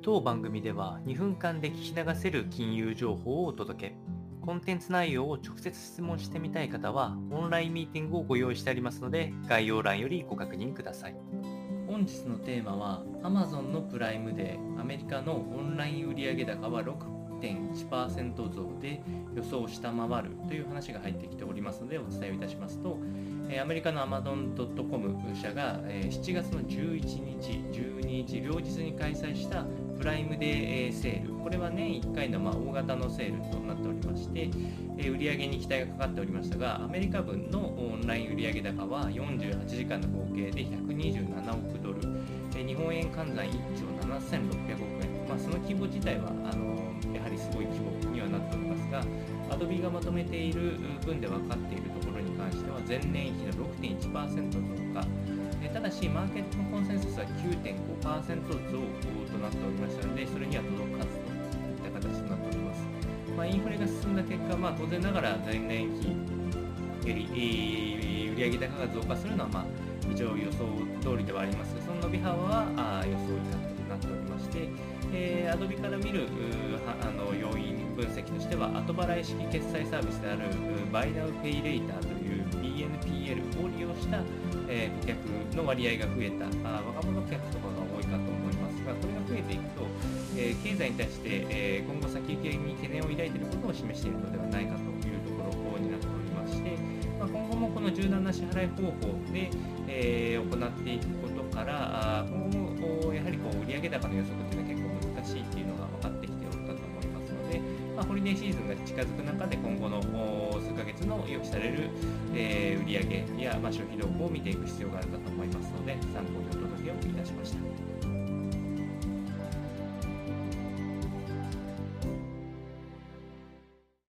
当番組では2分間で聞き流せる金融情報をお届け。コンテンツ内容を直接質問してみたい方は、オンラインミーティングをご用意してありますので、概要欄よりご確認ください。本日のテーマは、Amazon のプライムでアメリカのオンライン売上高は6.1%増で予想を下回るという話が入ってきておりますので、お伝えをいたしますと、アメリカの Amazon.com 社が7月の11日、12日、両日に開催したプライムデーセール、これは年1回の大型のセールとなっておりまして、売上に期待がかかっておりましたが、アメリカ分のオンライン売上高は48時間の合計で127億ドル、日本円換算1兆7600億円、まあ、その規模自体はあのやはりすごい規模にはなっておりますが、Adobe がまとめている分で分かっているところ関しては、前年比の6.1%増加、ただし、マーケットのコンセンサスは9.5%増となっておりましたので、それには届かずといった形となっております。まあ、インフレが進んだ結果、まあ、当然ながら前年比より、えー、売上高が増加するのは、まあ、一応予想通りではありますが、その伸び幅はあ予想以下となっておりまして、えー、Adobe から見るあの要因分析としては、後払い式決済サービスである Buy Now Pay Later という NPL を利用した、え、顧客の割合が増えたあ、若者客とかが多いかと思いますが、これが増えていくと、え、経済に対して、え、今後先行きに懸念を抱いていることを示しているのではないかというところになっておりまして、まあ、今後もこの柔軟な支払い方法で、え、行っていくことから、今後やはりこう売上高の予測というのは結構難しいっていうのが分かってきておるかと思いますので、まあ、ホリデーシーズンが近づく中で今後の数ヶ月の予期される、えー、売上や、ま、消費動向を見ていく必要があるかと思いますので参考にお届けをいたしました。